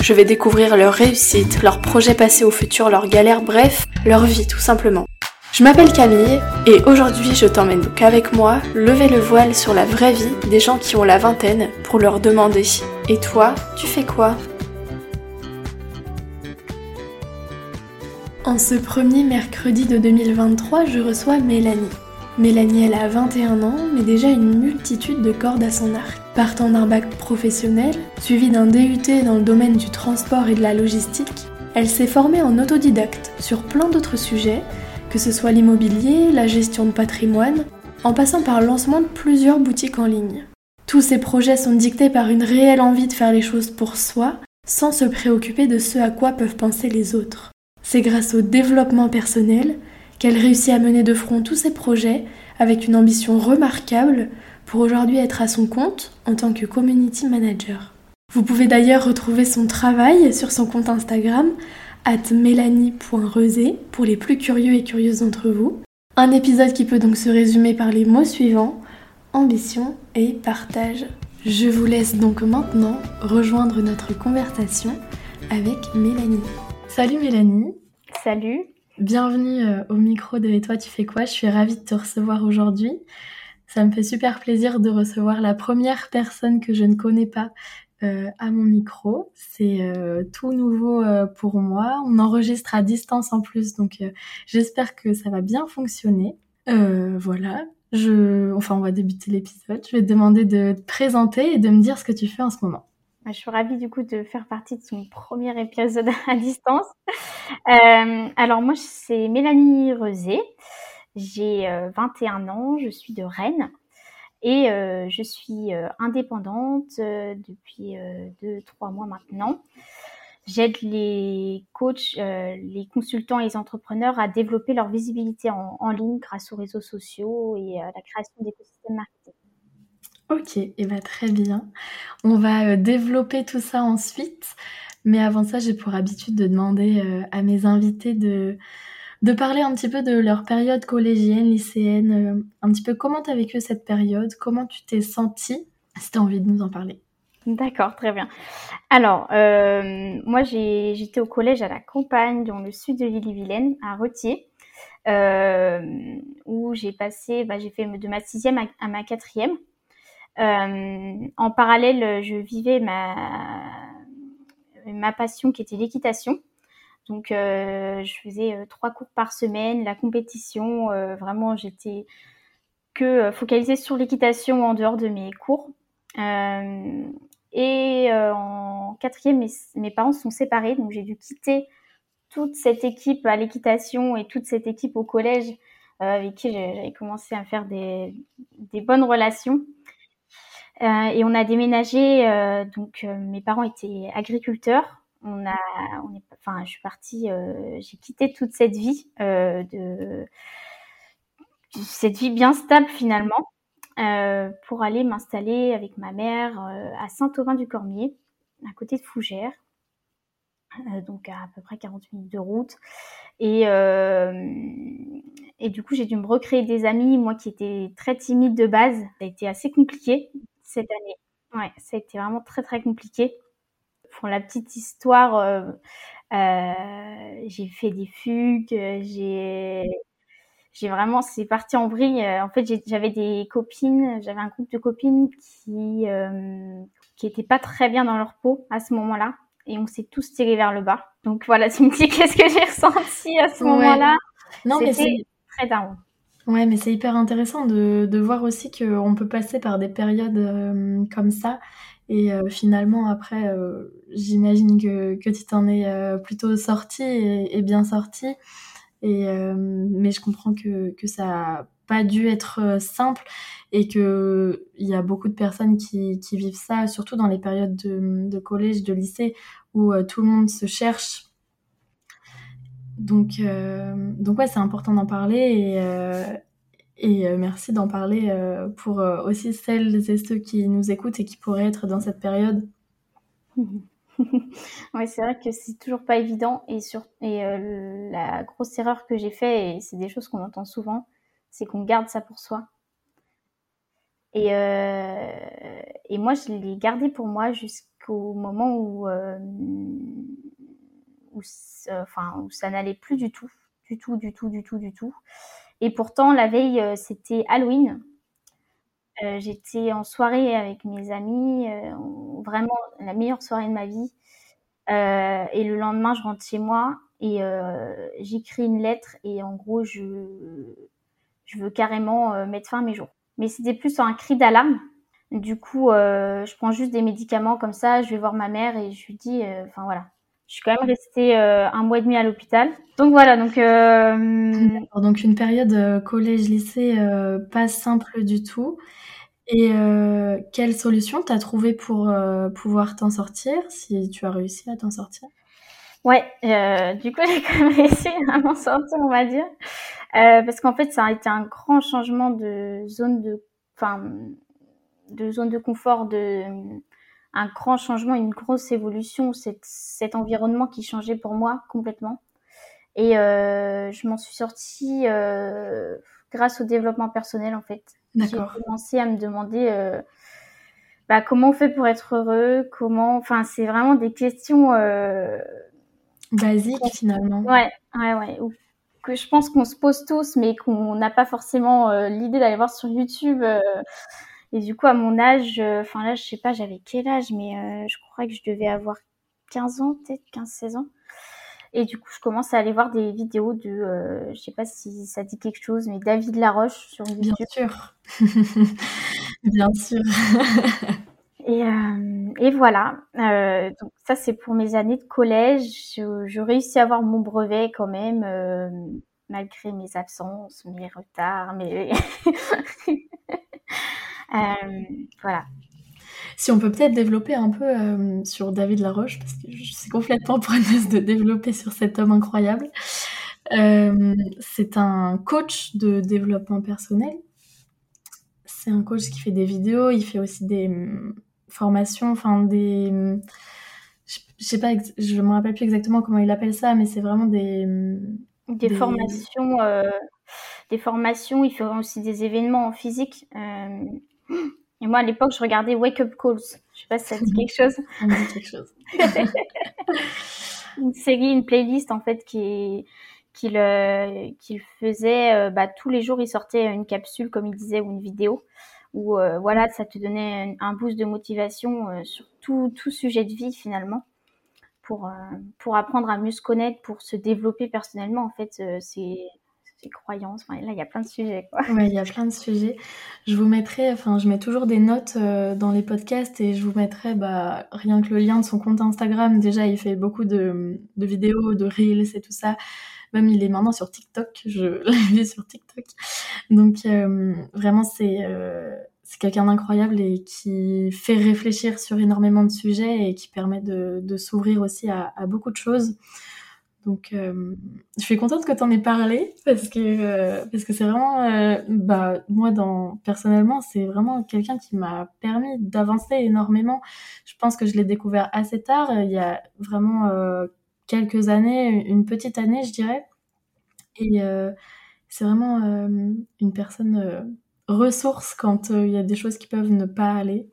Je vais découvrir leur réussite, leurs projets passés au futur, leurs galères, bref, leur vie tout simplement. Je m'appelle Camille et aujourd'hui je t'emmène donc avec moi lever le voile sur la vraie vie des gens qui ont la vingtaine pour leur demander Et toi, tu fais quoi? En ce premier mercredi de 2023, je reçois Mélanie. Mélanie, elle a 21 ans, mais déjà une multitude de cordes à son arc. Partant d'un bac professionnel, suivi d'un DUT dans le domaine du transport et de la logistique, elle s'est formée en autodidacte sur plein d'autres sujets, que ce soit l'immobilier, la gestion de patrimoine, en passant par le lancement de plusieurs boutiques en ligne. Tous ces projets sont dictés par une réelle envie de faire les choses pour soi, sans se préoccuper de ce à quoi peuvent penser les autres. C'est grâce au développement personnel qu'elle réussit à mener de front tous ses projets avec une ambition remarquable pour aujourd'hui être à son compte en tant que community manager. Vous pouvez d'ailleurs retrouver son travail sur son compte Instagram at pour les plus curieux et curieuses d'entre vous. Un épisode qui peut donc se résumer par les mots suivants ambition et partage. Je vous laisse donc maintenant rejoindre notre conversation avec Mélanie. Salut Mélanie. Salut. Bienvenue euh, au micro de Et toi tu fais quoi? Je suis ravie de te recevoir aujourd'hui. Ça me fait super plaisir de recevoir la première personne que je ne connais pas euh, à mon micro. C'est euh, tout nouveau pour moi. On enregistre à distance en plus, donc j'espère que ça va bien fonctionner. voilà. Je... Enfin, on va débuter l'épisode. Je vais te demander de te présenter et de me dire ce que tu fais en ce moment. Bah, je suis ravie du coup de faire partie de son premier épisode à distance. Euh, alors moi, c'est Mélanie Rezé. J'ai 21 euh, ans, je suis de Rennes et euh, je suis indépendante depuis 2-3 mois maintenant. J'aide les coachs, les consultants et les entrepreneurs à développer leur visibilité en, ligne grâce aux réseaux sociaux et à la création d'écosystèmes marketing. Ok, et eh ben, très bien. On va euh, développer tout ça ensuite. Mais avant ça, j'ai pour habitude de demander euh, à mes invités de, de parler un petit peu de leur période collégienne, lycéenne, euh, un petit peu comment tu as vécu cette période, comment tu t'es sentie, si tu as envie de nous en parler. D'accord, très bien. Alors, moi, j'étais au collège à la campagne, dans le sud de l'île-et-Vilaine, à Retier, où j'ai passé, bah, j'ai fait de ma sixième à ma quatrième. Euh, en parallèle, je vivais ma passion qui était l'équitation. Donc, euh, je faisais euh, trois cours par semaine, la compétition. vraiment, j'étais que focalisée sur l'équitation en dehors de mes cours. et en quatrième, mes, parents sont séparés, donc j'ai dû quitter toute cette équipe à l'équitation et toute cette équipe au collège avec qui j'avais commencé à faire des, bonnes relations. Euh, et on a déménagé, euh, donc euh, mes parents étaient agriculteurs. On a, enfin, je suis partie, j'ai quitté toute cette vie de, cette vie bien stable finalement, pour aller m'installer avec ma mère à Saint-Aubin-du-Cormier, à côté de Fougères. donc à, à peu près 40 minutes de route. Et, et du coup, j'ai dû me recréer des amis, moi qui étais très timide de base. Ça a été assez compliqué cette année. Ouais, ça a été vraiment très très compliqué. Pour la petite histoire, euh, euh, j'ai fait des fugues, j'ai j'ai vraiment c'est parti en vrille. En fait, j'avais des copines, j'avais un groupe de copines qui euh, qui étaient pas très bien dans leur peau à ce moment-là, et on s'est tous tirés vers le bas. Donc voilà, tu me dis qu'est-ce que j'ai ressenti à ce moment-là Non, mais c'est très down. Ouais, mais c'est hyper intéressant de, de voir aussi qu'on peut passer par des périodes euh, comme ça. Et euh, finalement, après, euh, j'imagine que, que tu t'en es plutôt sorti et, bien sorti. Et, mais je comprends que, que ça n'a pas dû être simple et qu'il y a beaucoup de personnes qui, qui vivent ça, surtout dans les périodes de, de collège, de lycée, où tout le monde se cherche donc, donc ouais, c'est important d'en parler et, et merci d'en parler pour aussi celles et ceux qui nous écoutent et qui pourraient être dans cette période. oui, c'est vrai que c'est toujours pas évident. Et, sur, et la grosse erreur que j'ai fait, et c'est des choses qu'on entend souvent, c'est qu'on garde ça pour soi. Et, et moi, je l'ai gardé pour moi jusqu'au moment où, où, enfin, où ça n'allait plus du tout. Du tout, du tout, du tout, du tout. Et pourtant, la veille, c'était Halloween. Euh, j'étais en soirée avec mes amis, euh, vraiment la meilleure soirée de ma vie. Euh, et le lendemain, je rentre chez moi et j'écris une lettre et en gros, je, je veux carrément mettre fin à mes jours. Mais c'était plus un cri d'alarme. Du coup, je prends juste des médicaments comme ça, je vais voir ma mère et je lui dis, enfin voilà, je suis quand même restée un mois et demi à l'hôpital. Donc voilà, donc. Donc une période collège-lycée pas simple du tout. Et euh, quelle solution t'as trouvé pour euh, pouvoir t'en sortir, si tu as réussi à t'en sortir? Ouais, euh, du coup j'ai quand même réussi à m'en sortir, on va dire, euh, parce qu'en fait ça a été un grand changement de zone de, enfin, de zone de confort, de un grand changement, une grosse évolution, cet, environnement qui changeait pour moi complètement. Et euh, je m'en suis sortie grâce au développement personnel en fait j'ai commencé à me demander euh, bah, comment on fait pour être heureux, comment, enfin, c'est vraiment des questions euh, basiques finalement. Ouais, ouais, ouais. que je pense qu'on se pose tous, mais qu'on n'a pas forcément euh, l'idée d'aller voir sur YouTube. Et du coup, à mon âge, enfin là, je sais pas, j'avais quel âge, mais je crois que je devais avoir 15 ans, peut-être 15-16 ans. Et du coup, je commence à aller voir des vidéos de, euh, je sais pas si ça dit quelque chose, mais David Laroche sur YouTube. Bien sûr. Bien sûr. et, euh, et, voilà. Euh, donc ça, c'est pour mes années de collège. Je, je, réussis à avoir mon brevet quand même, euh, malgré mes absences, mes retards, euh, voilà. Si on peut peut-être développer un peu euh, sur David Laroche, parce que je suis complètement preneuse de développer sur cet homme incroyable. Euh, c'est un coach de développement personnel. C'est un coach qui fait des vidéos, il fait aussi des mm, formations, enfin des. Mm, je sais pas, je me rappelle plus exactement comment il appelle ça, mais c'est vraiment des. Mm, des, formations. Euh, des formations, il fait aussi des événements en physique. Et moi, à l'époque, je regardais Wake Up Calls. Je sais pas si ça dit quelque chose. Ça dit quelque chose. une série, une playlist, en fait, qui qu'il euh, faisait euh, bah, tous les jours il sortait une capsule comme il disait ou une vidéo où euh, voilà ça te donnait un, boost de motivation sur tout, tout sujet de vie finalement pour pour apprendre à mieux se connaître pour se développer personnellement en fait c'est croyances. Là, il y a plein de sujets. Quoi. il y a plein de sujets. Je vous mettrai, enfin, je mets toujours des notes euh, dans les podcasts et je vous mettrai bah, rien que le lien de son compte Instagram. Déjà, il fait beaucoup de, vidéos, de reels et tout ça. Même il est maintenant sur TikTok. Je l'ai vu sur TikTok. Donc, euh, vraiment, c'est. Euh, c'est quelqu'un d'incroyable et qui fait réfléchir sur énormément de sujets et qui permet de, s'ouvrir aussi à, beaucoup de choses. Donc, euh, je suis contente que tu en aies parlé parce que euh, parce que c'est vraiment, euh, bah moi dans personnellement c'est vraiment quelqu'un qui m'a permis d'avancer énormément. Je pense que je l'ai découvert assez tard, il y a vraiment quelques années, une petite année je dirais. Et c'est vraiment une personne ressource quand il y a des choses qui peuvent ne pas aller.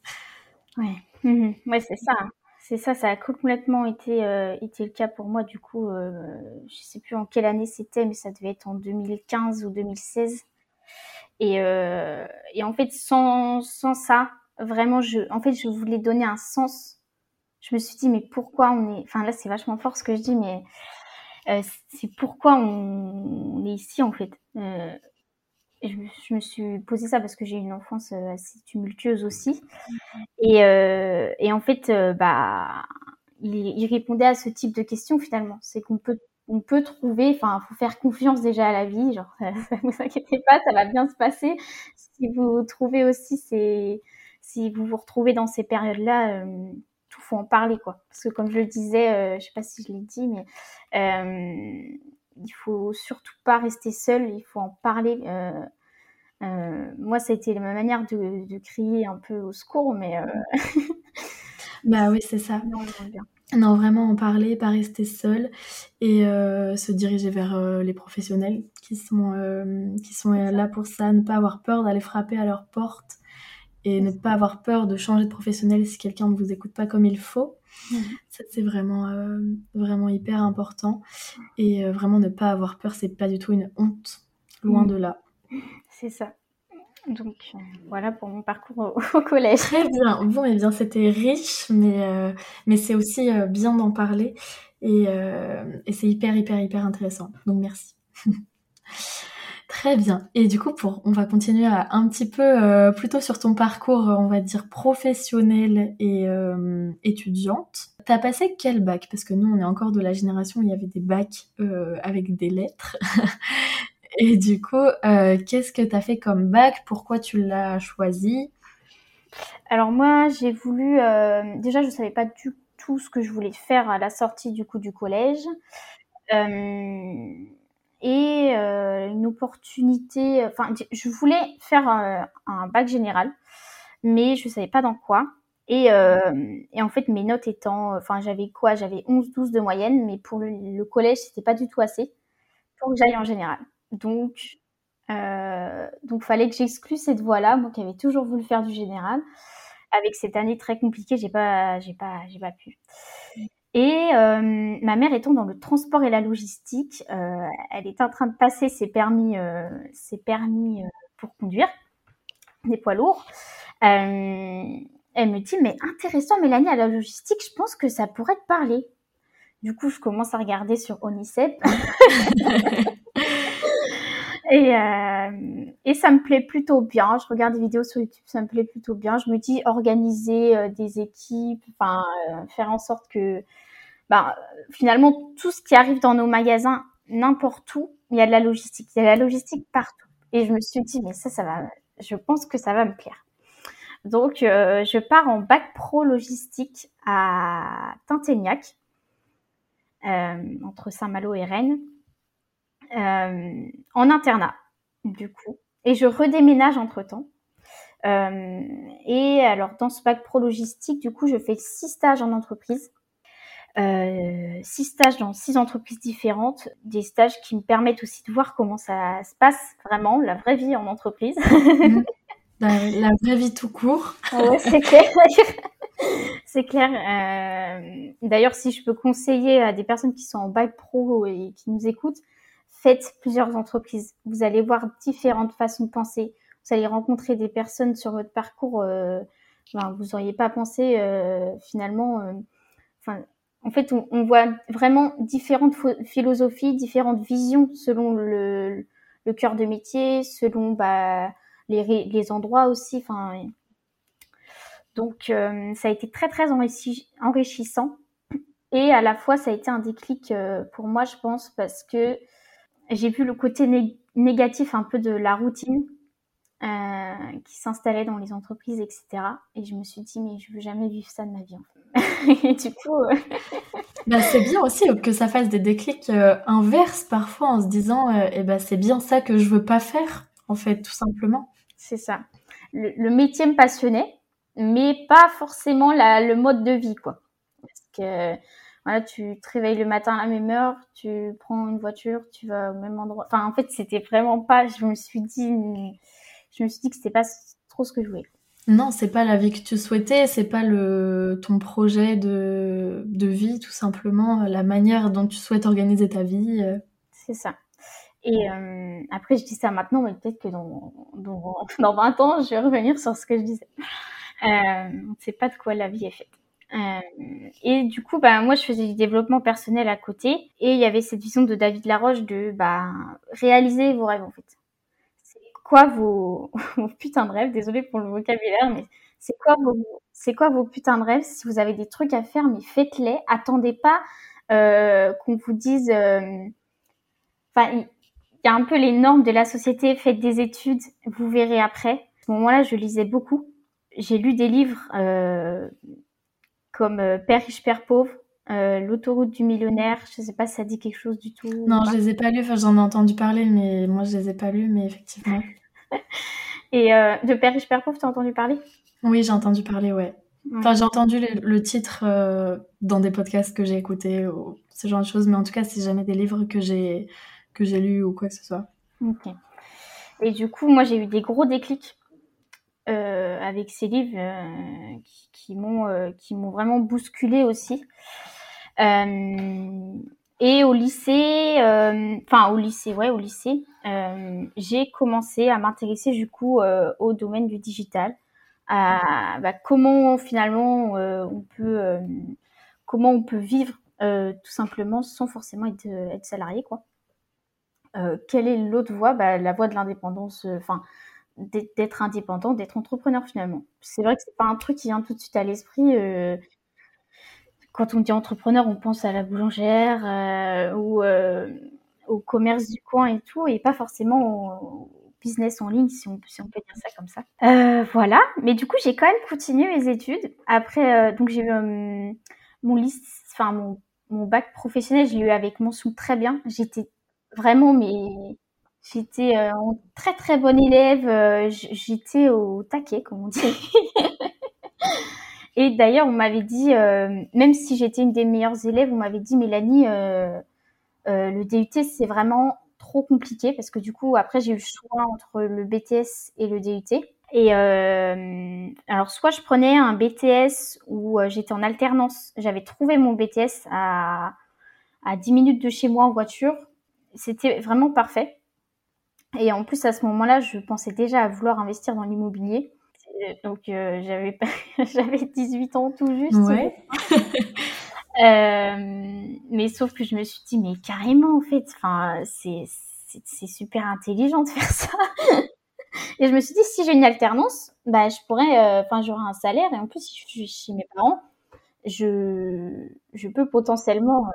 Ouais, ouais c'est ça. C'est ça, ça a complètement été, euh, été le cas pour moi. Du coup, euh, je sais plus en quelle année c'était, mais ça devait être en 2015 ou 2016. Et, euh, et en fait, sans, sans ça, vraiment, je, en fait, je voulais donner un sens. Je me suis dit, mais pourquoi on est, enfin là, c'est vachement fort ce que je dis, mais euh, c'est pourquoi on, on, est ici en fait. Je, me suis posé ça parce que j'ai une enfance euh, assez tumultueuse aussi. Et, euh, et en fait, euh, bah, il, il, répondait à ce type de questions finalement. C'est qu'on peut, on peut trouver, enfin, faut faire confiance déjà à la vie. Genre, ça, vous inquiétez pas, ça va bien se passer. Si vous trouvez aussi ces, si vous vous retrouvez dans ces périodes-là, euh, faut en parler quoi. Parce que comme je le disais, euh, je sais pas si je l'ai dit, mais il faut surtout pas rester seul, il faut en parler. moi, ça a été ma manière de, crier un peu au secours, mais. bah oui, c'est ça. Non, vraiment en parler, pas rester seul et se diriger vers les professionnels qui sont, qui sont là pour ça, ne pas avoir peur d'aller frapper à leur porte et ne pas avoir peur de changer de professionnel si quelqu'un ne vous écoute pas comme il faut. Mhm. Ça, c'est vraiment, euh, vraiment hyper important. Et euh, vraiment, ne pas avoir peur, c'est pas du tout une honte. Loin mhm. de là. C'est ça. Donc, euh, voilà pour mon parcours au, collège. Très bien. Bon, et eh bien, c'était riche, mais, mais c'est aussi bien d'en parler. Et, et c'est hyper, hyper, hyper intéressant. Donc, merci. Très bien. Et du coup, pour, on va continuer à, un petit peu euh, plutôt sur ton parcours, on va dire professionnel et euh, étudiante. T'as passé quel bac? Parce que nous, on est encore de la génération où il y avait des bacs euh, avec des lettres. et du coup, qu'est-ce que t'as fait comme bac? Pourquoi tu l'as choisi? Alors moi, j'ai voulu. déjà, je savais pas du tout ce que je voulais faire à la sortie du coup du collège et euh, une opportunité. Enfin, je voulais faire un, bac général, mais je savais pas dans quoi. Et, euh, et en fait, mes notes étant, enfin, j'avais quoi? J'avais 11-12 de moyenne, mais pour le, le collège, c'était pas du tout assez pour que j'aille en général. Donc, euh, donc, fallait que j'exclue cette voie-là, moi qui avais toujours voulu faire du général. Avec cette année très compliquée, j'ai pas, j'ai pas, j'ai pas pu. Et euh, ma mère étant dans le transport et la logistique, euh, elle était en train de passer ses permis, euh, ses permis pour conduire des poids lourds. elle me dit mais intéressant Mélanie à la logistique, je pense que ça pourrait te parler. Du coup, je commence à regarder sur Onicep. et, et ça me plaît plutôt bien. Je regarde des vidéos sur YouTube, ça me plaît plutôt bien. Je me dis organiser des équipes, enfin faire en sorte que bah, finalement, tout ce qui arrive dans nos magasins, n'importe où, il y a de la logistique. Il y a de la logistique partout. Et je me suis dit, mais ça, ça va, je pense que ça va me plaire. Donc, euh, je pars en bac pro logistique à Tinténiac, euh, entre Saint-Malo et Rennes, euh, en internat, du coup. Et je redéménage entre-temps. et alors, dans ce bac pro logistique, du coup, je fais six stages en entreprise. Euh, six stages dans six entreprises différentes, des stages qui me permettent aussi de voir comment ça se passe vraiment, la vraie vie en entreprise. Mhm. la, vraie vie tout court. ouais, c'est clair. c'est clair. Euh, D'ailleurs, si je peux conseiller à des personnes qui sont en bac pro et qui nous écoutent, faites plusieurs entreprises. Vous allez voir différentes façons de penser. Vous allez rencontrer des personnes sur votre parcours. Euh, ben, vous n'auriez pas pensé euh, finalement. Euh, en fait, on, voit vraiment différentes philosophies, différentes visions selon le, cœur de métier, selon bah, les, endroits aussi. Donc, ça a été très, très enrichissant. Et à la fois, ça a été un déclic pour moi, je pense, parce que j'ai vu le côté négatif un peu de la routine euh, qui s'installait dans les entreprises, etc. Et je me suis dit, mais je veux jamais vivre ça de ma vie. et du coup. Euh, bah, c'est bien aussi que ça fasse des déclics euh, inverses parfois en se disant, eh ben, c'est bien ça que je veux pas faire, en fait, tout simplement. C'est ça. Le, métier me passionnait, mais pas forcément la, le mode de vie, quoi. Parce que voilà, tu te réveilles le matin à la même heure, tu prends une voiture, tu vas au même endroit. Enfin, en fait, c'était vraiment pas. Je me suis dit, je me suis dit que c'était pas trop ce que je voulais. Non, c'est pas la vie que tu souhaitais, c'est pas le ton projet de, de vie, tout simplement, la manière dont tu souhaites organiser ta vie. Euh. C'est ça. Et euh, après, je dis ça maintenant, mais peut-être que dans, dans, dans, 20 ans, je vais revenir sur ce que je disais. Euh, on ne sait pas de quoi la vie est faite. Euh, et du coup, bah, moi, je faisais du développement personnel à côté. Et il y avait cette vision de David Laroche de bah, réaliser vos rêves, en fait quoi vos, putains de rêves? Désolée pour le vocabulaire, mais c'est quoi vos, c'est quoi vos putains de rêves? Si vous avez des trucs à faire, mais faites-les. Attendez pas euh, qu'on vous dise. Euh, il y a un peu les normes de la société. Faites des études, vous verrez après. À ce moment-là, je lisais beaucoup. J'ai lu des livres comme Père riche, Père pauvre L'autoroute du millionnaire, je sais pas si ça dit quelque chose du tout. Non, je les ai pas lus, enfin j'en ai entendu parler, mais moi je les ai pas lus, mais effectivement. Et de Père riche, Père pauvre, t'as entendu parler? Oui, j'ai entendu parler, ouais. Enfin, j'ai entendu le, titre dans des podcasts que j'ai écoutés, ou ce genre de choses, mais en tout cas, c'est jamais des livres que j'ai que j'ai lus ou quoi que ce soit. Ok. Et du coup, moi, j'ai eu des gros déclics euh, avec ces livres euh, qui, m'ont euh, qui m'ont vraiment bousculé aussi. et au lycée, enfin au lycée, ouais, au lycée, j'ai commencé à m'intéresser du coup au domaine du digital, à bah, comment finalement on peut comment on peut vivre tout simplement sans forcément être, être salarié, quoi. Quelle est l'autre voie? Bah, La voie de l'indépendance, enfin, d'être indépendant, d'être entrepreneur finalement. C'est vrai que c'est pas un truc qui vient tout de suite à l'esprit. Euh, quand on dit entrepreneur, on pense à la boulangère ou au commerce du coin et tout, et pas forcément au business en ligne, si on, si on peut dire ça comme ça. voilà, mais du coup, j'ai quand même continué mes études. Après, donc j'ai eu mon liste, enfin mon, mon bac professionnel, j'ai eu avec mention très bien. J'étais Vraiment, mais j'étais euh, très très bonne élève. Euh, j'étais au taquet, comme on dit. Et d'ailleurs, on m'avait dit, euh, même si j'étais une des meilleures élèves, on m'avait dit, Mélanie, le DUT, c'est vraiment trop compliqué parce que du coup, après, j'ai eu le choix entre le BTS et le DUT. Et alors, soit je prenais un BTS où j'étais en alternance. J'avais trouvé mon BTS à, à 10 minutes de chez moi en voiture c'était vraiment parfait. Et en plus, à ce moment-là, je pensais déjà à vouloir investir dans l'immobilier. Euh, donc, euh, j'avais, j'avais 18 ans tout juste. euh, mais sauf que je me suis dit, mais carrément, en fait, enfin, c'est, c'est, super intelligent de faire ça. et je me suis dit, si j'ai une alternance, bah, je pourrais, euh, enfin, j'aurai un salaire. Et en plus, si je suis chez mes parents, je, je peux potentiellement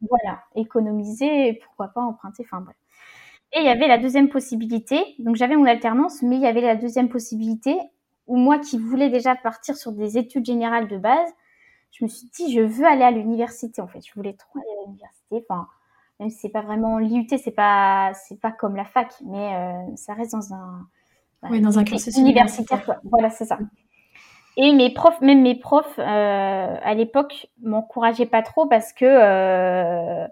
voilà, économiser, pourquoi pas emprunter, enfin bref. Et il y avait la deuxième possibilité, donc j'avais mon alternance, mais il y avait la deuxième possibilité où moi qui voulais déjà partir sur des études générales de base, je me suis dit je veux aller à l'université en fait, je voulais trop aller à l'université, enfin même si c'est pas vraiment l'IUT, c'est pas c'est pas comme la fac, mais euh, ça reste dans un oui, dans un cursus universitaire. Voilà, c'est ça. Et mes profs, même mes profs, euh, à l'époque, m'encourageaient pas trop parce que euh,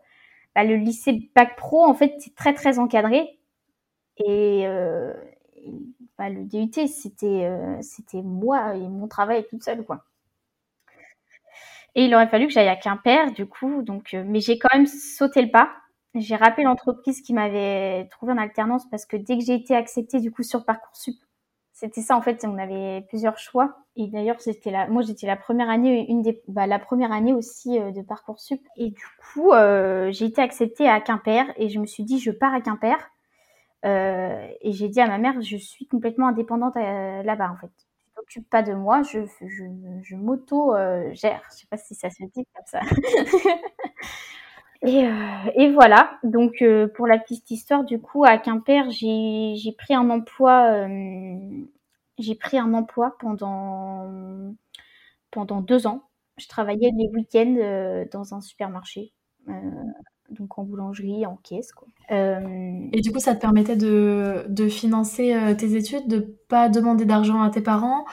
bah, le lycée bac pro, en fait, c'est très très encadré. Et euh, bah, le DUT, c'était c'était moi et mon travail toute seule, quoi. Et il aurait fallu que j'aille à Quimper, du coup. Donc, mais j'ai quand même sauté le pas. J'ai rappelé l'entreprise qui m'avait trouvé en alternance parce que dès que j'ai été acceptée, du coup, sur Parcoursup, c'était ça en fait, on avait plusieurs choix. Et d'ailleurs, c'était la, moi j'étais la première année, une des, bah, la première année aussi euh, de parcoursup. Et du coup, euh, j'ai été acceptée à Quimper et je me suis dit, je pars à Quimper. Euh, et j'ai dit à ma mère, je suis complètement indépendante là-bas en fait. Tu t'occupes pas de moi, je, je, je m'auto gère. Je sais pas si ça se dit comme ça. Et, euh, et, voilà, donc euh, pour la petite histoire, du coup, à Quimper, j'ai pris un emploi, euh, j'ai pris un emploi pendant, pendant deux ans. Je travaillais les week-ends dans un supermarché, donc en boulangerie, en caisse. Quoi. Et du coup, ça te permettait de, de financer tes études, de pas demander d'argent à tes parents?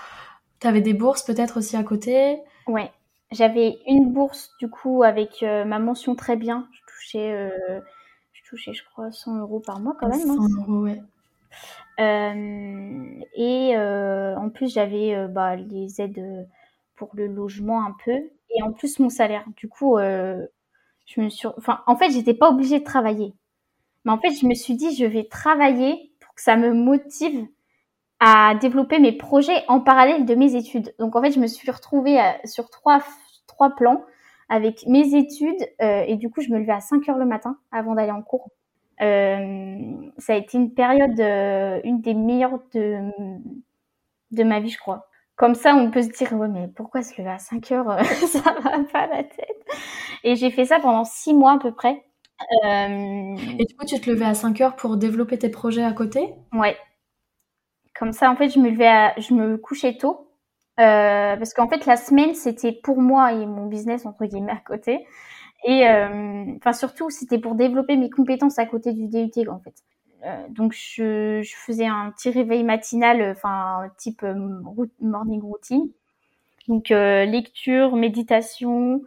Tu avais des bourses peut-être aussi à côté? Ouais, j'avais une bourse du coup avec euh, ma mention très bien. Je touchais, euh, je touchais, je crois, 100 euros par mois quand même. 100 hein. euros, ouais. Euh, et en plus, j'avais bah, les aides pour le logement un peu. Et en plus, mon salaire. Du coup, je me suis. Enfin, en fait, j'étais pas obligée de travailler. Mais en fait, je me suis dit, je vais travailler pour que ça me motive à développer mes projets en parallèle de mes études. Donc en fait, je me suis retrouvée sur trois trois plans avec mes études euh, et du coup je me levais à 5 heures le matin avant d'aller en cours. Euh, ça a été une période, euh, une des meilleures de, de ma vie, je crois. Comme ça, on peut se dire, ouais, mais pourquoi se lever à 5 heures Ça va pas la tête. Et j'ai fait ça pendant 6 mois à peu près. Et du coup, tu te levais à 5 heures pour développer tes projets à côté? Ouais. Comme ça, en fait, je me levais je me couchais tôt parce qu'en fait, la semaine, c'était pour moi et mon business, entre guillemets, à côté. Et enfin, surtout, c'était pour développer mes compétences à côté du DUT, en fait. donc, je, je, faisais un petit réveil matinal, enfin, type morning routine. Donc, lecture, méditation,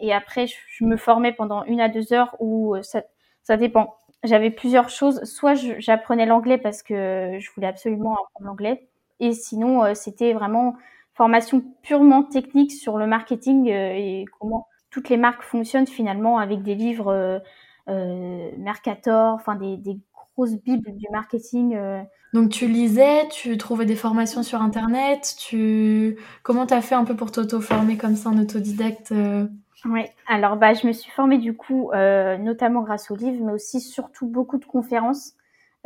et après, je, me formais pendant une à deux heures où ça, ça dépend j'avais plusieurs choses. Soit j'apprenais l'anglais parce que je voulais absolument apprendre l'anglais, et sinon euh, c'était vraiment formation purement technique sur le marketing euh, et comment toutes les marques fonctionnent finalement avec des livres euh, Mercator, enfin des, grosses bibles du marketing. Donc tu lisais, tu trouvais des formations sur internet, tu comment t'as fait un peu pour t'auto-former comme ça en autodidacte oui, alors bah, je me suis formée du coup, euh, notamment grâce aux livres, mais aussi surtout beaucoup de conférences.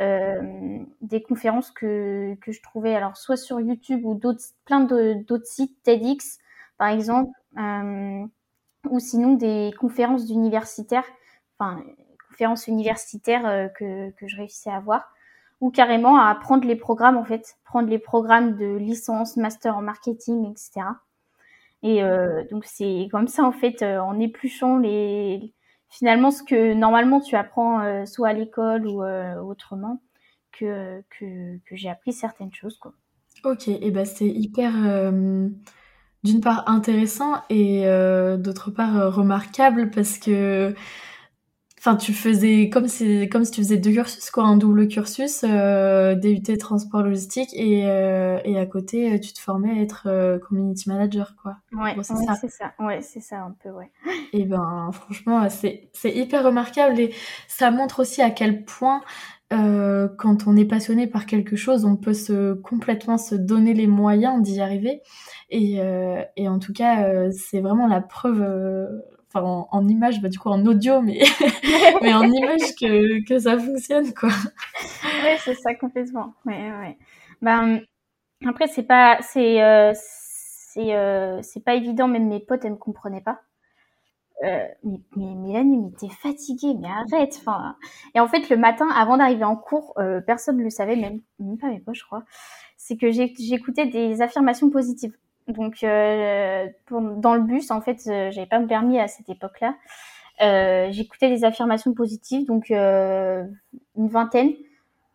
Euh, des conférences que, que je trouvais alors soit sur YouTube ou d'autres plein d'autres sites TEDx par exemple euh, ou sinon des conférences d'universitaires enfin conférences universitaires que, que je réussissais à voir ou carrément à apprendre les programmes en fait prendre les programmes de licence master en marketing etc et euh, donc c'est comme ça en fait, euh, en épluchant les finalement ce que normalement tu apprends euh, soit à l'école ou autrement, que, que, que j'ai appris certaines choses quoi. Ok, et ben c'est hyper d'une part intéressant et d'autre part remarquable parce que Enfin, tu faisais comme si, comme si tu faisais deux cursus, quoi, un double cursus, euh, DUT transport logistique, et, euh, et à côté, euh, tu te formais à être euh, community manager, quoi. Ouais, c'est ça. C'est ça. Ouais, c'est ça un peu, ouais. Et ben, franchement, c'est c'est hyper remarquable et ça montre aussi à quel point euh, quand on est passionné par quelque chose, on peut se complètement se donner les moyens d'y arriver. Et, euh, et en tout cas, c'est vraiment la preuve enfin en, image, bah, du coup en audio, mais, mais en image que, que ça fonctionne, quoi. Oui, c'est ça complètement. Ouais, ouais. Ben, après, c'est pas, c'est, euh, c'est, euh, c'est pas évident, même mes potes, elles me comprenaient pas. Euh, mais, mais Mélanie, mais t'es fatiguée, mais arrête. Enfin, et en fait, le matin, avant d'arriver en cours, euh, personne ne le savait, même, même pas mes potes, je crois. C'est que j'écoutais des affirmations positives. Donc, euh, dans le bus, en fait, euh, j'avais pas me permis à cette époque-là. Euh, j'écoutais des affirmations positives, donc une vingtaine,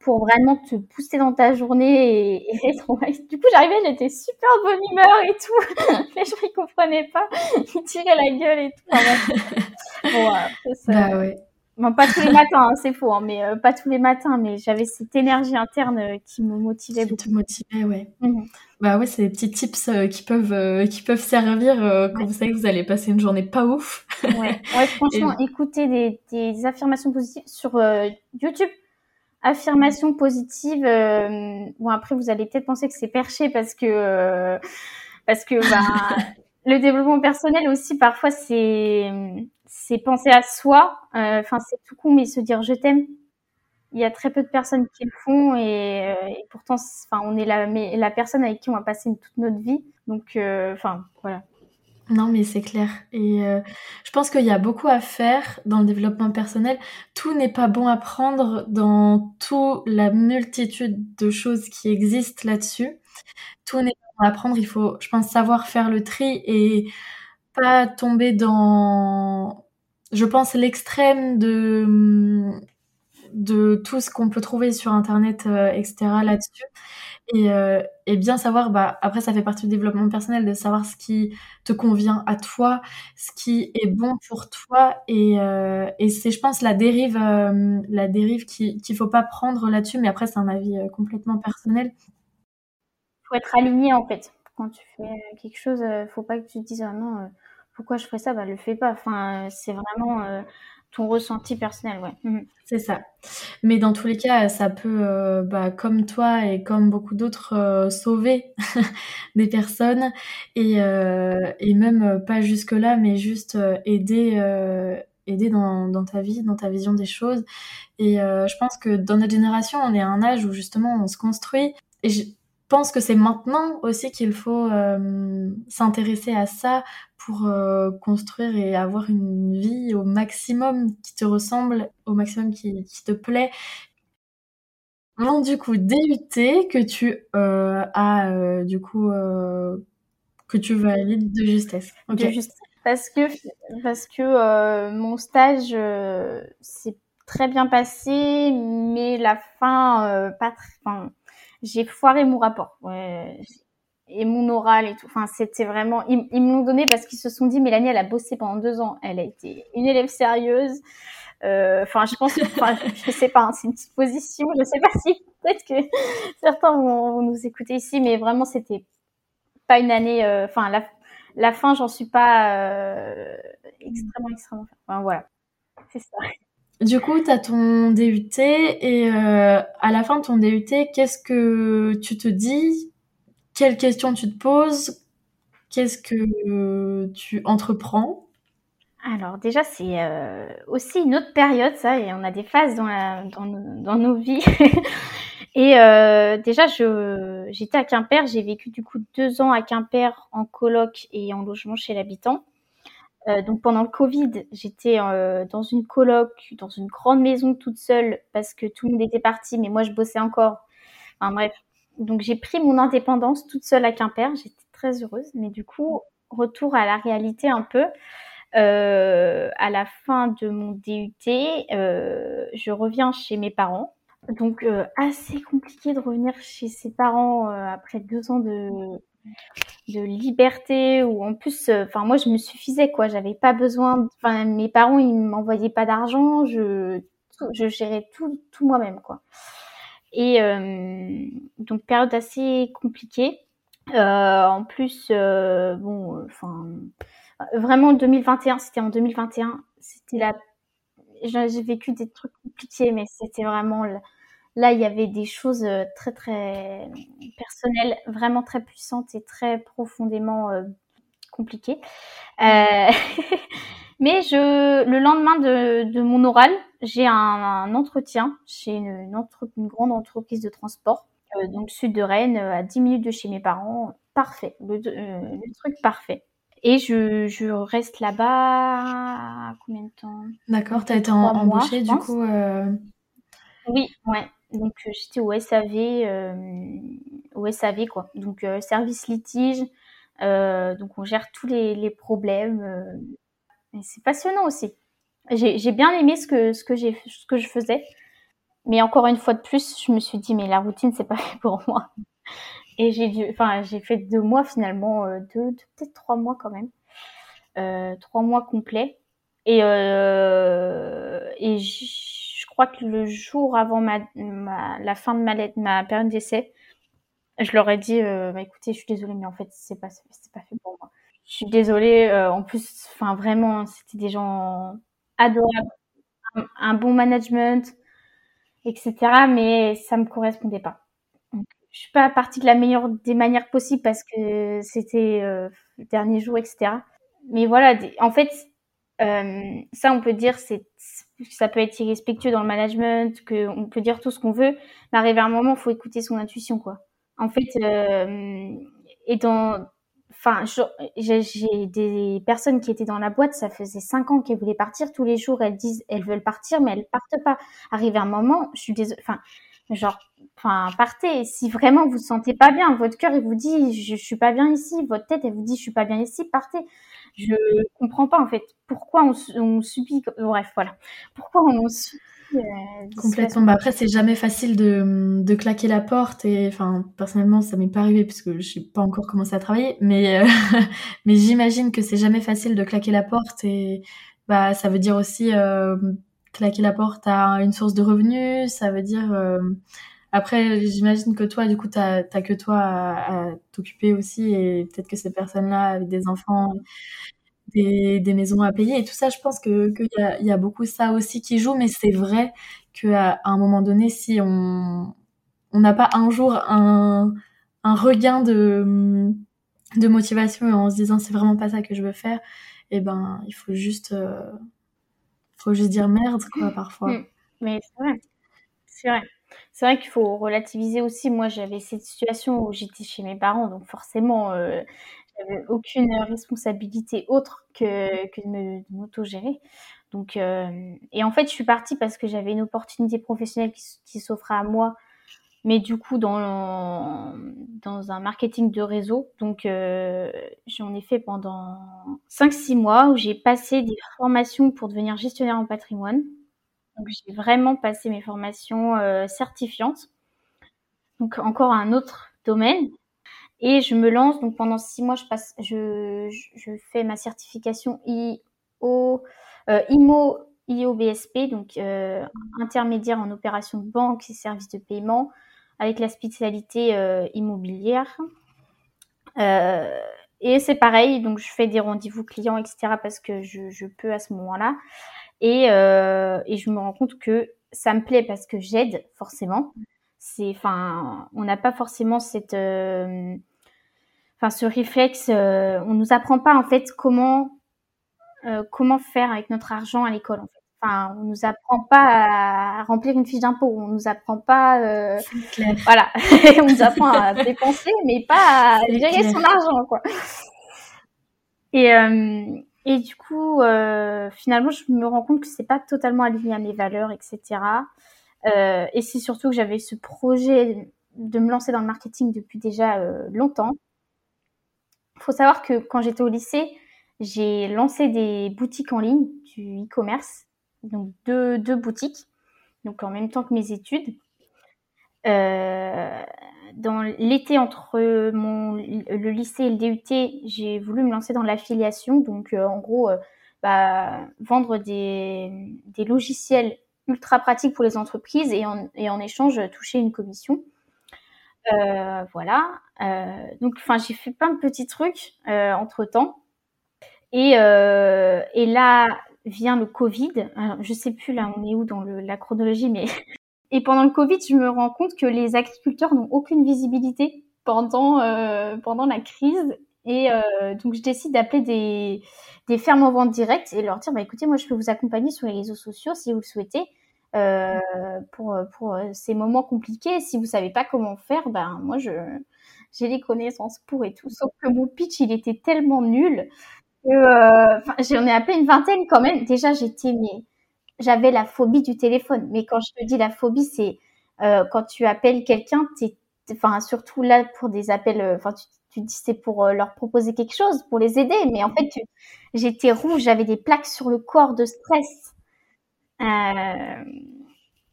pour vraiment te pousser dans ta journée et, être... Du coup, j'arrivais, j'étais super bonne humeur et tout. Les gens, ils comprenaient pas. Ils tiraient la gueule et tout. bon, ça... Bah ouais. Bon, pas tous les matins, hein, c'est faux, hein, mais euh, pas tous les matins, mais j'avais cette énergie interne euh, qui me motivait qui beaucoup. Te motivait, ouais. Mmh. Bah ouais, c'est des petits tips euh, qui peuvent qui peuvent servir quand vous savez que vous allez passer une journée pas ouf. ouais, ouais, franchement, écoutez des, des, affirmations positives sur YouTube. Affirmations positives. bon après, vous allez peut-être penser que c'est perché parce que parce que bah, le développement personnel aussi parfois c'est c'est penser à soi. Euh, enfin, c'est tout con, mais se dire je t'aime. Il y a très peu de personnes qui le font et, euh, pourtant, enfin, on est la, personne avec qui on va passer toute notre vie. Donc, euh, enfin, voilà. Non, mais c'est clair. Et je pense qu'il y a beaucoup à faire dans le développement personnel. Tout n'est pas bon à prendre dans toute la multitude de choses qui existent là-dessus. Tout n'est pas bon à prendre. Il faut, je pense, savoir faire le tri et pas tomber dans je pense, l'extrême de, de tout ce qu'on peut trouver sur Internet, euh, etc. là-dessus. Et, euh, et, bien savoir, bah, après, ça fait partie du développement personnel, de savoir ce qui te convient à toi, ce qui est bon pour toi. Et, euh, et c'est, je pense, la dérive, la dérive qu'il ne faut pas prendre là-dessus. Mais après, c'est un avis complètement personnel. Il faut être aligné, en fait. Quand tu fais quelque chose, il faut pas que tu te dises, ah non pourquoi je ferais ça? Bah, le fais pas. Enfin, c'est vraiment ton ressenti personnel, ouais. Mmh c'est ça. Mais dans tous les cas, ça peut, euh, bah, comme toi et comme beaucoup d'autres, euh, sauver des personnes et, et même pas jusque-là, mais juste aider, aider dans, dans ta vie, dans ta vision des choses. Et je pense que dans notre génération, on est à un âge où justement on se construit. Et pense que c'est maintenant aussi qu'il faut euh, s'intéresser à ça pour euh, construire et avoir une vie au maximum qui te ressemble, au maximum qui, te plaît Non, du coup, DUT que tu as, du coup, que tu valides de justesse. Justesse. Parce que, parce que mon stage s'est très bien passé, mais la fin, pas très. J'ai foiré mon rapport. Ouais et mon oral et tout. Enfin, c'était vraiment. Ils, ils m'ont donné parce qu'ils se sont dit, Mélanie, elle a bossé pendant deux ans. Elle a été une élève sérieuse. Euh, enfin, je pense. Enfin, je sais pas. Hein, c'est une petite position. Je sais pas si peut-être que certains vont, nous écouter ici, mais vraiment, c'était pas une année. Euh, enfin, la, la fin, j'en suis pas euh, extrêmement, extrêmement. Enfin, voilà. C'est ça. Du coup, tu as ton DUT et à la fin de ton DUT, qu'est-ce que tu te dis? Quelles questions tu te poses? Qu'est-ce que tu entreprends? Alors déjà, c'est euh, aussi une autre période, ça, et on a des phases dans, dans, nos vies. et euh, déjà, j'étais à Quimper, j'ai vécu du coup deux ans à Quimper en coloc et en logement chez l'habitant. Euh, donc pendant le Covid, j'étais dans une coloc, dans une grande maison toute seule parce que tout le monde était parti, mais moi je bossais encore. Enfin bref, donc j'ai pris mon indépendance toute seule à Quimper. J'étais très heureuse, mais du coup, retour à la réalité un peu. Euh, à la fin de mon DUT, euh, je reviens chez mes parents. Donc euh, assez compliqué de revenir chez ses parents après deux ans de, de liberté ou en plus, enfin moi je me suffisais quoi. J'avais pas besoin. Enfin mes parents ils m'envoyaient pas d'argent. Je je gérais tout tout moi-même quoi. Et euh, donc période assez compliquée. Euh, en plus, euh, bon, enfin, vraiment 2021, c'était en 2021, c'était la j'ai vécu des trucs compliqués, mais c'était vraiment là, il y avait des choses très très personnelles, vraiment très puissantes et très profondément compliquées. Euh, mais je, le lendemain de, de mon oral, j'ai un, entretien chez une, une, grande entreprise de transport, euh, donc sud de Rennes, à 10 minutes de chez mes parents. Parfait, le, euh, le truc parfait. Et je, je reste là-bas combien de temps? D'accord, tu as été embauchée du coup euh... Oui, ouais. Donc j'étais au SAV, euh, au SAV quoi. Donc service litige. donc on gère tous les, les problèmes. c'est passionnant aussi. J'ai bien aimé ce que, ce, que ce que je faisais. Mais encore une fois de plus, je me suis dit, mais la routine, c'est pas fait pour moi. Et j'ai j'ai fait deux mois finalement, euh, deux, peut-être trois mois quand même. Euh, trois mois complets. Et, euh, et crois que le jour avant la fin de ma, période d'essai, je leur ai dit, euh, bah, écoutez, je suis désolée, mais en fait, c'est pas, c'est pas fait pour moi. Je suis désolée. Euh, en plus, enfin, vraiment, c'était des gens adorable, un, bon management, etc. Mais ça me correspondait pas. Je suis pas partie de la meilleure des manières possibles parce que c'était euh, le dernier jour, etc. Mais voilà, en fait, euh, ça, on peut dire, c'est ça peut être irrespectueux dans le management, que on peut dire tout ce qu'on veut, mais arrivé à un moment, il faut écouter son intuition, quoi. En fait, euh, et Enfin, j'ai des personnes qui étaient dans la boîte, ça faisait cinq ans qu'elles voulaient partir. Tous les jours, elles disent, elles veulent partir, mais elles partent pas. Arrivé un moment, je suis désolée. Enfin, genre, enfin, partez. Si vraiment vous vous sentez pas bien, votre cœur il vous dit, je, je suis pas bien ici. Votre tête elle vous dit, je suis pas bien ici. Partez. Je comprends pas en fait pourquoi on, on subit. Bref, voilà. Pourquoi on subit euh, Complètement. Bah après, c'est jamais facile de, de, claquer la porte. Et enfin, personnellement, ça m'est pas arrivé puisque je n'ai pas encore commencé à travailler. Mais, euh, mais j'imagine que c'est jamais facile de claquer la porte. Et bah, ça veut dire aussi euh, claquer la porte à une source de revenus. Ça veut dire. Après, j'imagine que toi, du coup, t'as as que toi à, à t'occuper aussi. Et peut-être que ces personnes-là, avec des enfants, des, maisons à payer et tout ça. Je pense que qu'il y a, y a beaucoup ça aussi qui joue, mais c'est vrai qu'à un moment donné, si on on n'a pas un jour un, un regain de, de motivation en se disant c'est vraiment pas ça que je veux faire, et eh ben il faut juste euh, faut juste dire merde quoi parfois. Mm. Mais c'est vrai, c'est vrai. C'est vrai qu'il faut relativiser aussi. Moi, j'avais cette situation où j'étais chez mes parents, donc forcément, euh, j'avais aucune responsabilité autre que, que de m'auto-gérer. Donc, euh, et en fait, je suis partie parce que j'avais une opportunité professionnelle qui, s'offrait à moi mais du coup dans, dans un marketing de réseau. Donc euh, j'en ai fait pendant 5-6 mois où j'ai passé des formations pour devenir gestionnaire en patrimoine. Donc j'ai vraiment passé mes formations euh, certifiantes. Donc encore un autre domaine. Et je me lance, donc pendant six mois, je, passe, je, je fais ma certification IO, euh, IMO IOBSP, donc euh, intermédiaire en opération de banque et services de paiement, avec la spécialité immobilière. Et c'est pareil, donc je fais des rendez-vous clients, etc., parce que je, je peux à ce moment-là. Et, euh, et, je me rends compte que ça me plaît parce que j'aide forcément. C'est, enfin, on n'a pas forcément cette, euh, enfin, ce réflexe. Euh, on nous apprend pas en fait comment euh, comment faire avec notre argent à l'école. En fait. Enfin, on nous apprend pas à remplir une fiche d'impôt, on nous apprend pas, euh, voilà, on nous apprend à dépenser, mais pas à gérer son argent, quoi. Et euh, et du coup, euh, finalement, je me rends compte que c'est pas totalement aligné à mes valeurs, etc. Euh, et c'est surtout que j'avais ce projet de me lancer dans le marketing depuis déjà euh, longtemps. Il faut savoir que quand j'étais au lycée, j'ai lancé des boutiques en ligne, du e-commerce, donc deux, deux, boutiques, donc en même temps que mes études. Euh, dans l'été entre mon, le lycée et le DUT, j'ai voulu me lancer dans l'affiliation, donc euh, en gros, euh, bah, vendre des, des, logiciels ultra pratiques pour les entreprises et en, et en échange toucher une commission. Euh, voilà. donc, enfin, j'ai fait plein de petits trucs entre temps. Et, euh, et là vient le Covid. Alors, je sais plus là, on est où dans le, la chronologie, mais et pendant le Covid, je me rends compte que les agriculteurs n'ont aucune visibilité pendant euh, pendant la crise. Et euh, donc, je décide d'appeler des, fermes en vente directe et leur dire, bah, écoutez, moi, je peux vous accompagner sur les réseaux sociaux si vous le souhaitez. Euh, pour, pour ces moments compliqués. Si vous savez pas comment faire, ben moi je j'ai les connaissances pour et tout. Sauf que mon pitch il était tellement nul euh, j'en ai appelé une vingtaine quand même. Déjà, j'étais, mais j'avais la phobie du téléphone. Mais quand je te dis la phobie, c'est euh, quand tu appelles quelqu'un, enfin surtout là pour des appels, euh, enfin tu, tu dis c'est pour euh, leur proposer quelque chose, pour les aider. Mais en fait, j'étais rouge, j'avais des plaques sur le corps de stress.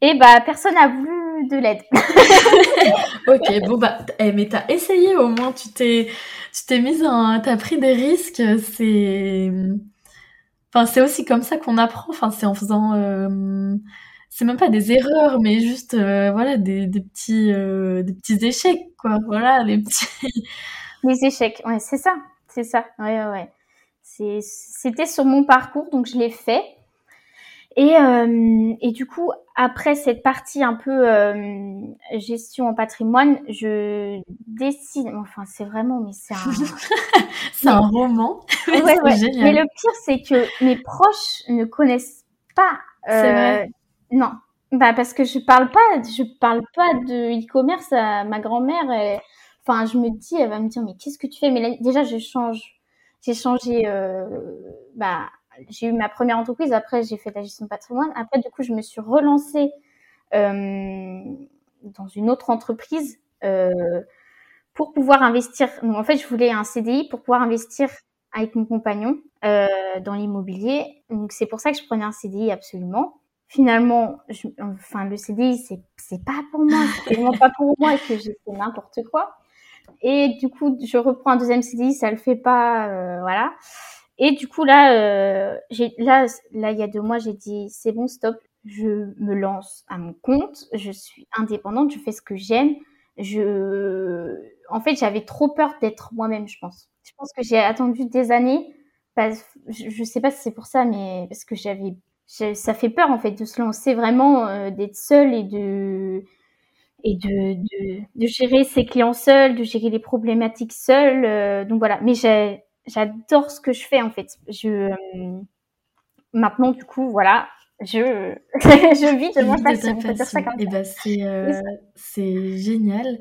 Et bah personne n'a voulu de l'aide. ok, bon bah, eh, mais t'as essayé au moins, tu t'es, tu t'es mise en, t'as pris des risques, c'est, enfin c'est aussi comme ça qu'on apprend, enfin c'est en faisant, euh... c'est même pas des erreurs, mais juste euh, voilà des, des petits, euh, des petits échecs quoi, voilà les petits. Les échecs, ouais c'est ça, c'est ça, ouais ouais. C'est, c'était sur mon parcours donc je l'ai fait. Et, euh, et, du coup, après cette partie un peu euh, gestion en patrimoine, je décide. Enfin, c'est vraiment, mais c'est un. c'est un roman. ouais, ouais. Mais le pire, c'est que mes proches ne connaissent pas. Euh, vrai. Non, bah parce que je parle pas, je parle pas de e-commerce à ma grand-mère. Et... Enfin, je me dis, elle va me dire, mais qu'est-ce que tu fais? Mais là, déjà, je change. J'ai changé. Euh, bah j'ai eu ma première entreprise, après j'ai fait la gestion de patrimoine. Après, du coup, je me suis relancée euh, dans une autre entreprise euh, pour pouvoir investir. Donc, en fait, je voulais un CDI pour pouvoir investir avec mon compagnon euh, dans l'immobilier. Donc, c'est pour ça que je prenais un CDI absolument. Finalement, enfin, le CDI, c'est c'est pas pour moi, c'est vraiment pas pour moi et que j'ai fait n'importe quoi. Et du coup, je reprends un deuxième CDI, ça le fait pas, voilà. Et du coup, là, euh, là, là, il y a deux mois, j'ai dit, c'est bon, stop, je me lance à mon compte, je suis indépendante, je fais ce que j'aime. Je, en fait, j'avais trop peur d'être moi-même, je pense. Je pense que j'ai attendu des années, parce, je, sais pas si c'est pour ça, mais parce que j'avais, ça fait peur en fait de se lancer vraiment, euh, d'être seule et de, et de, de, gérer ses clients seuls, de gérer les problématiques seules. Euh, donc voilà. Mais j'ai, j'adore ce que je fais en fait. Je euh, maintenant du coup voilà, je je vis de mon passion. Et ben c'est euh, c'est génial.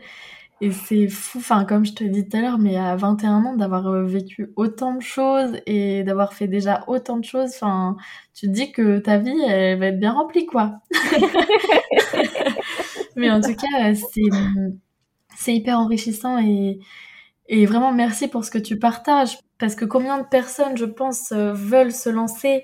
Et c'est fou, enfin, comme je te dis tout à l'heure, mais à 21 ans, d'avoir euh, vécu autant de choses et d'avoir fait déjà autant de choses, enfin, tu te dis que ta vie, elle va être bien remplie, quoi. Mais en tout cas, c'est c'est hyper enrichissant et et vraiment merci pour ce que tu partages parce que combien de personnes, je pense, veulent se lancer,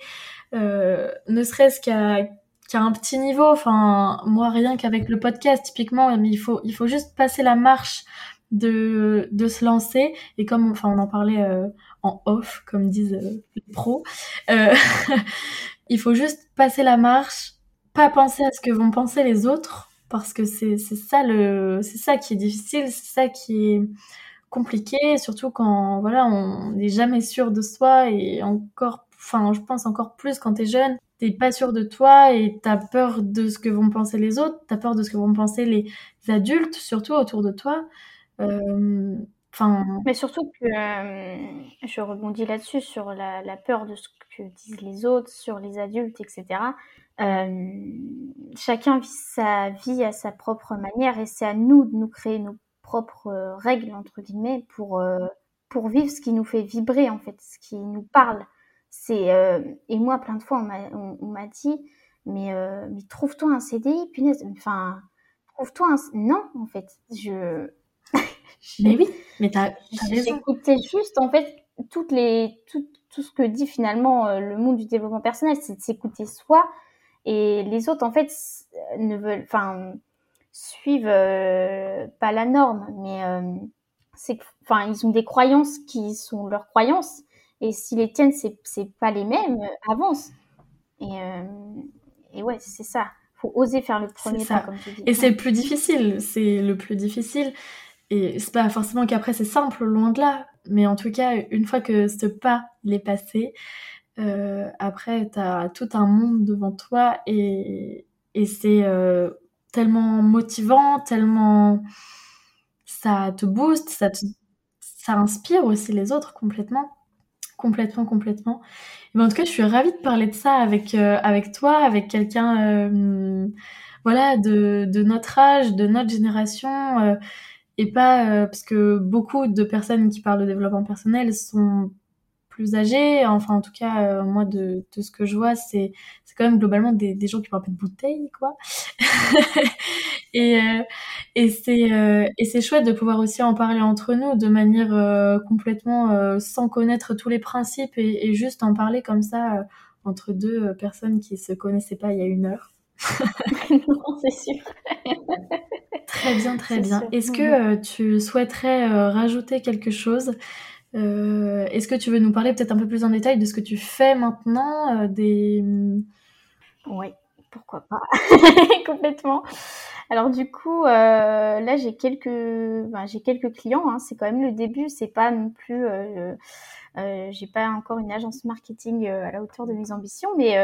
euh, ne serait-ce qu'à un petit niveau. Enfin, moi, rien qu'avec le podcast, typiquement, il faut il faut juste passer la marche de, de se lancer. Et comme enfin, on en parlait euh, en off, comme disent euh, les pros, euh, il faut juste passer la marche, pas penser à ce que vont penser les autres, parce que c'est ça le c'est ça qui est difficile, c'est ça qui est compliqué, surtout quand voilà on n'est jamais sûr de soi et encore, enfin je pense encore plus quand t'es jeune, t'es pas sûr de toi et t'as peur de ce que vont penser les autres, t'as peur de ce que vont penser les adultes surtout autour de toi. Euh. Mais surtout que euh, je rebondis là-dessus sur la, peur de ce que disent les autres, sur les adultes, etc. Euh, chacun vit sa vie à sa propre manière et c'est à nous de nous créer nos propres règles entre guillemets pour pour vivre ce qui nous fait vibrer en fait, ce qui nous parle. C'est et moi plein de fois on m'a dit mais mais trouve-toi un CDI punaise enfin trouve-toi un non en fait je mais oui, mais t'as. J'écoutais juste, en fait, toutes les, tout, tout ce que dit finalement euh, le monde du développement personnel, c'est de s'écouter soi. Et les autres, en fait, ne veulent, enfin, suivent euh, pas la norme, mais euh, c'est, enfin, ils ont des croyances qui sont leurs croyances. Et si les tiennes, c'est, c'est pas les mêmes, avance. Et, et ouais, c'est ça. Faut oser faire le premier pas, comme tu dis. Et c'est le plus difficile. C'est le plus difficile. Et c'est pas forcément qu'après c'est simple, loin de là. Mais en tout cas, une fois que ce pas il est passé, euh, après t'as tout un monde devant toi et, et c'est euh, tellement motivant, tellement ça te booste, ça te, ça inspire aussi les autres complètement, complètement, complètement. Et ben, en tout cas, je suis ravie de parler de ça avec euh, avec toi, avec quelqu'un, euh, voilà, de, de notre âge, de notre génération euh, et pas parce que beaucoup de personnes qui parlent de développement personnel sont plus âgées. Enfin, en tout cas, moi, de, de, ce que je vois, c'est quand même globalement des, des gens qui parlent un peu de bouteille, quoi. et euh, et c'est et c'est chouette de pouvoir aussi en parler entre nous de manière complètement sans connaître tous les principes et, et juste en parler comme ça entre deux personnes qui se connaissaient pas il y a une heure. non, c'est sûr. Très bien, très bien. Est-ce que euh, tu souhaiterais euh, rajouter quelque chose euh, Est-ce que tu veux nous parler peut-être un peu plus en détail de ce que tu fais maintenant des... Oui, pourquoi pas. Complètement. Alors du coup, là j'ai quelques, j'ai quelques clients. Hein. C'est quand même le début. C'est pas non plus, j'ai pas encore une agence marketing à la hauteur de mes ambitions, mais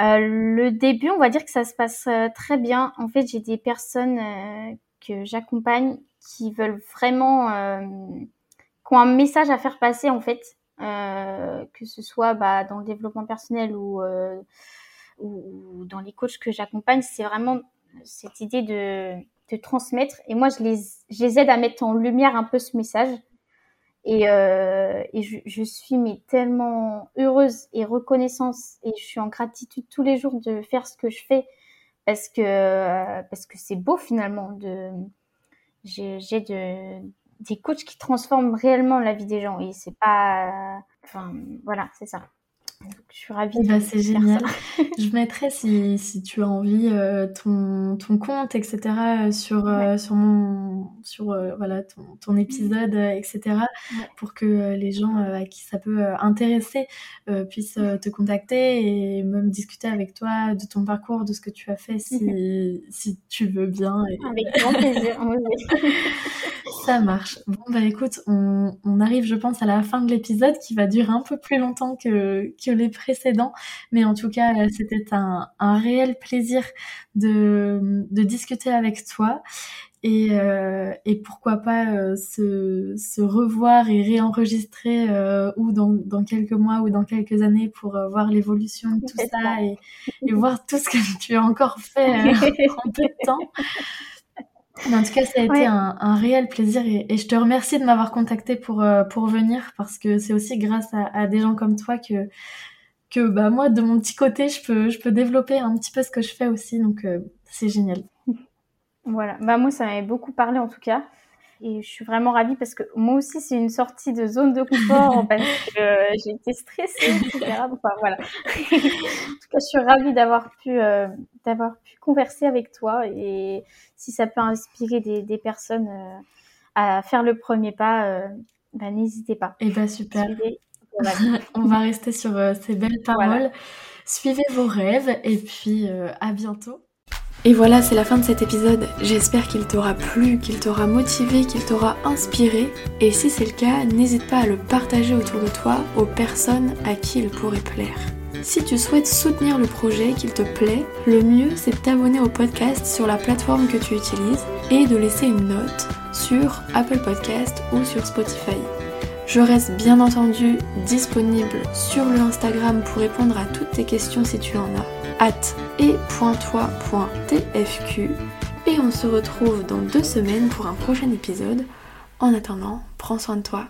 euh, le début, on va dire que ça se passe euh, très bien. En fait, j'ai des personnes euh, que j'accompagne qui veulent vraiment, qui ont un message à faire passer en fait, que ce soit bah, dans le développement personnel ou, ou dans les coachs que j'accompagne, c'est vraiment cette idée de, transmettre. Et moi, je les, aide à mettre en lumière un peu ce message. Et, euh, je, suis tellement heureuse et reconnaissante et je suis en gratitude tous les jours de faire ce que je fais parce que c'est beau finalement j'ai de des coachs qui transforment réellement la vie des gens et c'est pas enfin voilà c'est ça je suis ravie. Bah, c'est génial. je mettrai si, si tu as envie euh, ton, ton compte, etc. Euh, sur, euh, sur mon sur voilà ton, ton épisode, etc. Pour que les gens à qui ça peut intéresser puissent te contacter et même discuter avec toi de ton parcours, de ce que tu as fait si, si tu veux bien. Avec grand plaisir. Ça marche. Bon, bah écoute, on, on, arrive, je pense, à la fin de l'épisode qui va durer un peu plus longtemps que, que les précédents. Mais en tout cas, c'était un, un réel plaisir de, de discuter avec toi. Et, euh, et pourquoi pas euh, se, se revoir et réenregistrer euh, ou dans, dans quelques mois ou dans quelques années pour euh, voir l'évolution de tout ça et, et voir tout ce que tu as encore fait euh, en peu de temps en tout cas, ça a été un, un, réel plaisir et, et, je te remercie de m'avoir contacté pour, euh, pour venir parce que c'est aussi grâce à, à, des gens comme toi que, que bah, moi, de mon petit côté, je peux, je peux développer un petit peu ce que je fais aussi. Donc, euh, c'est génial. Voilà. Bah, moi, ça m'avait beaucoup parlé en tout cas. Et je suis vraiment ravie parce que moi aussi, c'est une sortie de zone de confort parce que euh, j'ai été stressée, etc. Enfin, voilà. en tout cas, je suis ravie d'avoir pu, euh, d'avoir pu converser avec toi et si ça peut inspirer des, des personnes euh, à faire le premier pas, bah, n'hésitez pas. Et eh bah, super. On va rester sur ces belles paroles. Suivez vos rêves et puis à bientôt. Et voilà, c'est la fin de cet épisode. J'espère qu'il t'aura plu, qu'il t'aura motivé, qu'il t'aura inspiré. Et si c'est le cas, n'hésite pas à le partager autour de toi aux personnes à qui il pourrait plaire. Si tu souhaites soutenir le projet, qu'il te plaît, le mieux c'est de t'abonner au podcast sur la plateforme que tu utilises et de laisser une note sur Apple Podcast ou sur Spotify. Je reste bien entendu disponible sur le Instagram pour répondre à toutes tes questions si tu en as at et.toi.tfq et on se retrouve dans deux semaines pour un prochain épisode. En attendant, prends soin de toi.